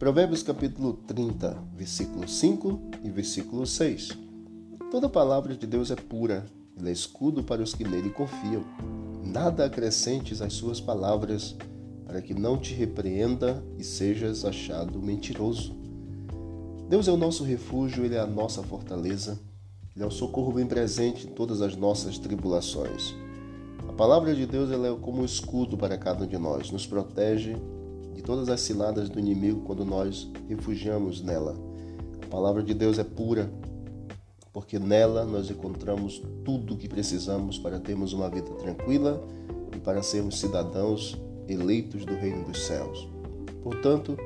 Provérbios capítulo 30, versículo 5 e versículo 6. Toda palavra de Deus é pura, ele é escudo para os que nele confiam. Nada acrescentes às suas palavras, para que não te repreenda e sejas achado mentiroso. Deus é o nosso refúgio, ele é a nossa fortaleza, ele é o socorro bem presente em todas as nossas tribulações. A palavra de Deus ela é como um escudo para cada um de nós, nos protege de todas as ciladas do inimigo quando nós refugiamos nela. A palavra de Deus é pura, porque nela nós encontramos tudo o que precisamos para termos uma vida tranquila e para sermos cidadãos eleitos do reino dos céus. Portanto,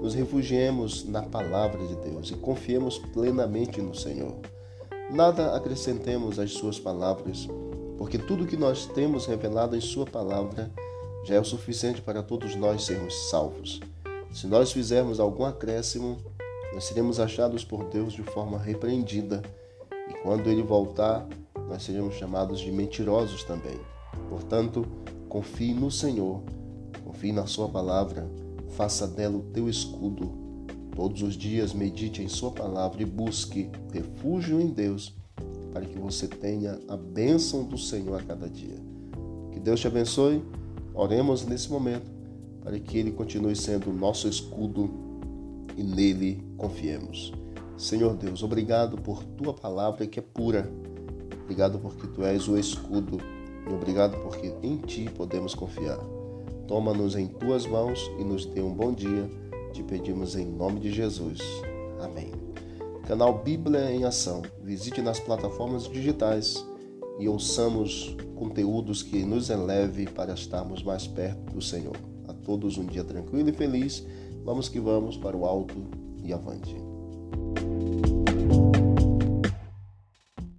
nos refugiemos na palavra de Deus e confiemos plenamente no Senhor. Nada acrescentemos às suas palavras, porque tudo que nós temos revelado em sua palavra já é o suficiente para todos nós sermos salvos. Se nós fizermos algum acréscimo, nós seremos achados por Deus de forma repreendida, e quando ele voltar, nós seremos chamados de mentirosos também. Portanto, confie no Senhor, confie na Sua palavra, faça dela o teu escudo. Todos os dias medite em Sua palavra e busque refúgio em Deus, para que você tenha a bênção do Senhor a cada dia. Que Deus te abençoe Oremos nesse momento para que Ele continue sendo o nosso escudo e nele confiemos. Senhor Deus, obrigado por tua palavra que é pura. Obrigado porque tu és o escudo e obrigado porque em ti podemos confiar. Toma-nos em tuas mãos e nos dê um bom dia. Te pedimos em nome de Jesus. Amém. Canal Bíblia em Ação. Visite nas plataformas digitais e ouçamos conteúdos que nos eleve para estarmos mais perto do Senhor. A todos um dia tranquilo e feliz. Vamos que vamos para o alto e avante.